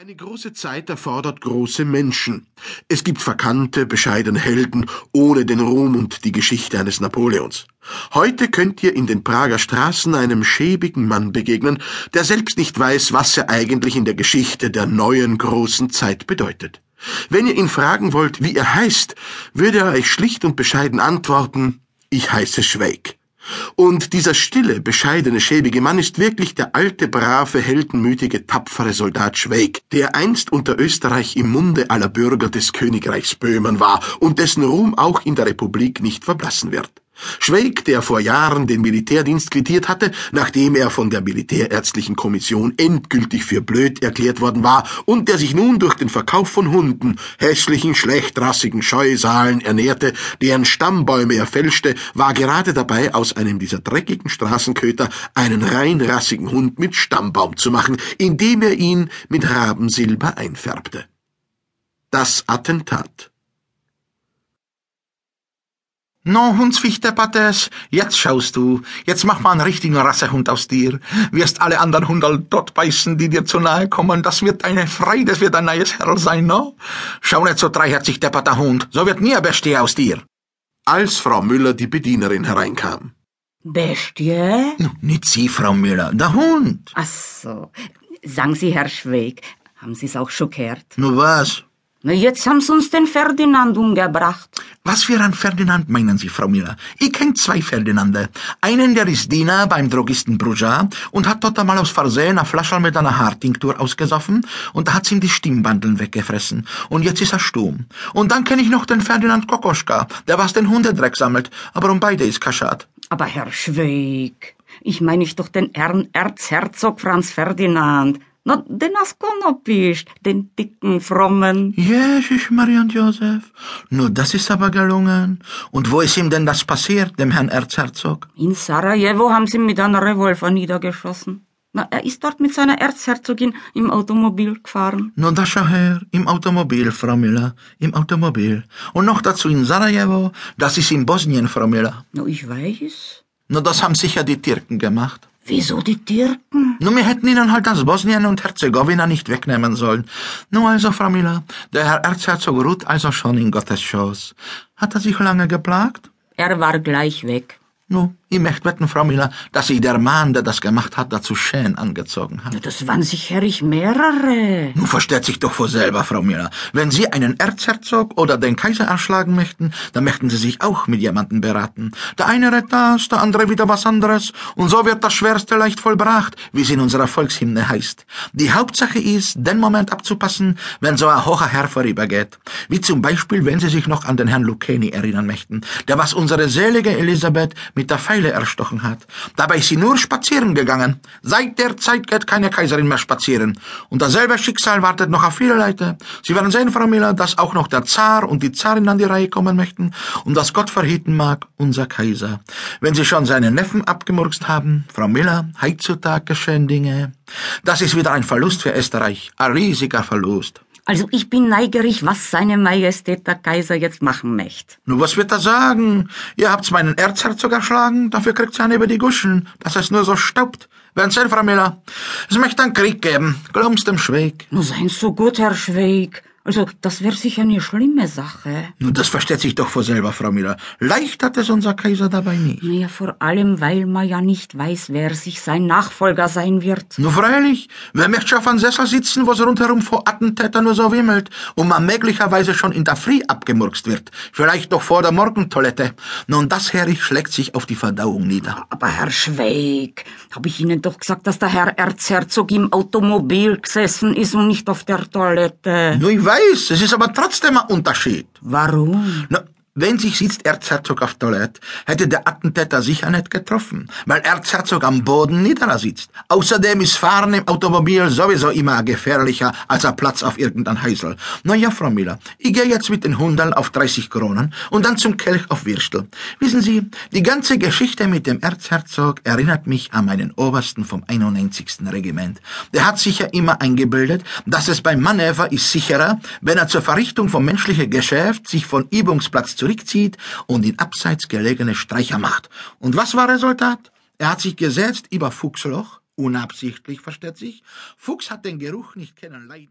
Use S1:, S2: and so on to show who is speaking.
S1: Eine große Zeit erfordert große Menschen. Es gibt verkannte, bescheidene Helden ohne den Ruhm und die Geschichte eines Napoleons. Heute könnt ihr in den Prager Straßen einem schäbigen Mann begegnen, der selbst nicht weiß, was er eigentlich in der Geschichte der neuen großen Zeit bedeutet. Wenn ihr ihn fragen wollt, wie er heißt, würde er euch schlicht und bescheiden antworten, ich heiße Schweig. Und dieser stille, bescheidene, schäbige Mann ist wirklich der alte, brave, heldenmütige, tapfere Soldat Schweig, der einst unter Österreich im Munde aller Bürger des Königreichs Böhmen war und dessen Ruhm auch in der Republik nicht verblassen wird. Schweig, der vor Jahren den Militärdienst quittiert hatte, nachdem er von der Militärärztlichen Kommission endgültig für blöd erklärt worden war und der sich nun durch den Verkauf von Hunden, hässlichen, schlechtrassigen Scheusalen ernährte, deren Stammbäume er fälschte, war gerade dabei, aus einem dieser dreckigen Straßenköter einen reinrassigen Hund mit Stammbaum zu machen, indem er ihn mit Rabensilber einfärbte. Das Attentat
S2: No, Hundsfichte-Pattes, jetzt schaust du. Jetzt mach mal einen richtigen Rassehund aus dir. Wirst alle anderen Hunderl dort beißen, die dir zu nahe kommen. Das wird eine Freude, das wird ein neues Herr sein, no? Schau nicht so dreiherzig, depperter Hund. So wird nie eine Bestie aus dir.
S1: Als Frau Müller die Bedienerin hereinkam.
S3: Bestie?
S2: No, nicht Sie, Frau Müller, der Hund.
S3: Ach so. Sagen Sie, Herr Schweig, haben Sie's auch schon gehört?
S2: Nu was?
S3: Na, jetzt haben Sie uns den Ferdinand umgebracht.
S2: Was für ein Ferdinand meinen Sie, Frau Müller? Ich kenn zwei Ferdinande. Einen, der ist Diener beim Drogisten Bruja und hat dort einmal aus Versehen eine Flasche mit einer Haartinktur ausgesoffen und da hat's ihm die Stimmbandeln weggefressen. Und jetzt ist er stumm. Und dann kenne ich noch den Ferdinand Kokoschka, der was den Hundedreck sammelt, aber um beide ist Kaschat.
S3: Aber Herr Schweig, ich meine ich doch den Erzherzog Franz Ferdinand. Na, den Askonopist, den dicken, frommen.
S2: Jesus, Maria und Josef. Nur das ist aber gelungen. Und wo ist ihm denn das passiert, dem Herrn Erzherzog?
S3: In Sarajevo haben sie ihn mit einer Revolver niedergeschossen. Na, er ist dort mit seiner Erzherzogin im Automobil gefahren.
S2: Nur das schau her, im Automobil, Frau Müller, im Automobil. Und noch dazu in Sarajevo, das ist in Bosnien, Frau Müller.
S3: Na, ich weiß.
S2: Nur das haben sicher die Türken gemacht.
S3: Wieso die Türken?
S2: Nur wir hätten ihnen halt das Bosnien und Herzegowina nicht wegnehmen sollen. Nur also, Frau Müller, der Herr Erzherzog ruht also schon in Gottes Schoß. Hat er sich lange geplagt?
S3: Er war gleich weg.
S2: Nu, ich möchte wetten, Frau Müller, dass sich der Mann, der das gemacht hat, dazu schön angezogen hat.
S3: Na, das waren sicherlich mehrere.
S2: Nun versteht sich doch vor selber, Frau Müller. Wenn Sie einen Erzherzog oder den Kaiser erschlagen möchten, dann möchten Sie sich auch mit jemandem beraten. Der eine redet das, der andere wieder was anderes, und so wird das Schwerste leicht vollbracht, wie es in unserer Volkshymne heißt. Die Hauptsache ist, den Moment abzupassen, wenn so ein hoher Herr vorübergeht. Wie zum Beispiel, wenn Sie sich noch an den Herrn Lucchini erinnern möchten, der was unsere selige Elisabeth mit der Pfeile erstochen hat. Dabei ist sie nur spazieren gegangen. Seit der Zeit geht keine Kaiserin mehr spazieren. Und dasselbe Schicksal wartet noch auf viele Leute. Sie werden sehen, Frau Müller, dass auch noch der Zar und die Zarin an die Reihe kommen möchten und dass Gott verhüten mag, unser Kaiser. Wenn Sie schon seinen Neffen abgemurkst haben, Frau Müller, heutzutage geschehen Dinge. Das ist wieder ein Verlust für Österreich. Ein riesiger Verlust.
S3: Also ich bin neugierig, was seine Majestät der Kaiser jetzt machen möchte.
S2: Nur was wird er sagen? Ihr habt's meinen Erzherzog erschlagen, dafür kriegt's einen über die Guschen, dass es nur so staubt. Werden sehen, Frau Müller. Es möchte einen Krieg geben. Glaubst dem Schweig.
S3: Nur seien so gut, Herr Schweig. Also, das wäre sicher eine schlimme Sache.
S2: Nun, das versteht sich doch vor selber, Frau Müller. Leicht hat es unser Kaiser dabei nicht.
S3: Naja, vor allem, weil man ja nicht weiß, wer sich sein Nachfolger sein wird.
S2: Nur freilich, wer möchte schon auf einem Sessel sitzen, wo es rundherum vor Attentätern nur so wimmelt und man möglicherweise schon in der Früh abgemurkst wird. Vielleicht noch vor der Morgentoilette. Nun, das herrlich schlägt sich auf die Verdauung nieder.
S3: Aber Herr Schweig, habe ich Ihnen doch gesagt, dass der Herr Erzherzog im Automobil gesessen ist und nicht auf der Toilette.
S2: Nur weiß, es ist aber trotzdem ein Unterschied.
S3: Warum?
S2: Na, wenn sich sitzt Erzherzog auf Toilette, hätte der Attentäter sicher nicht getroffen, weil Erzherzog am Boden niederer sitzt. Außerdem ist Fahren im Automobil sowieso immer gefährlicher als ein Platz auf irgendein Häusl. Na ja, Frau Müller, ich gehe jetzt mit den Hundeln auf 30 Kronen und dann zum Kelch auf Würstel. Wissen Sie, die ganze Geschichte mit dem Erzherzog erinnert mich an meinen Obersten vom 91. Regiment. Der hat sich ja immer eingebildet, dass es beim Manöver ist sicherer, wenn er zur Verrichtung von menschlichem Geschäft sich von Übungsplatz zurückzieht und in abseits gelegene Streicher macht. Und was war Resultat? Er hat sich gesetzt über Fuchsloch, unabsichtlich, versteht sich. Fuchs hat den Geruch nicht kennen leiden.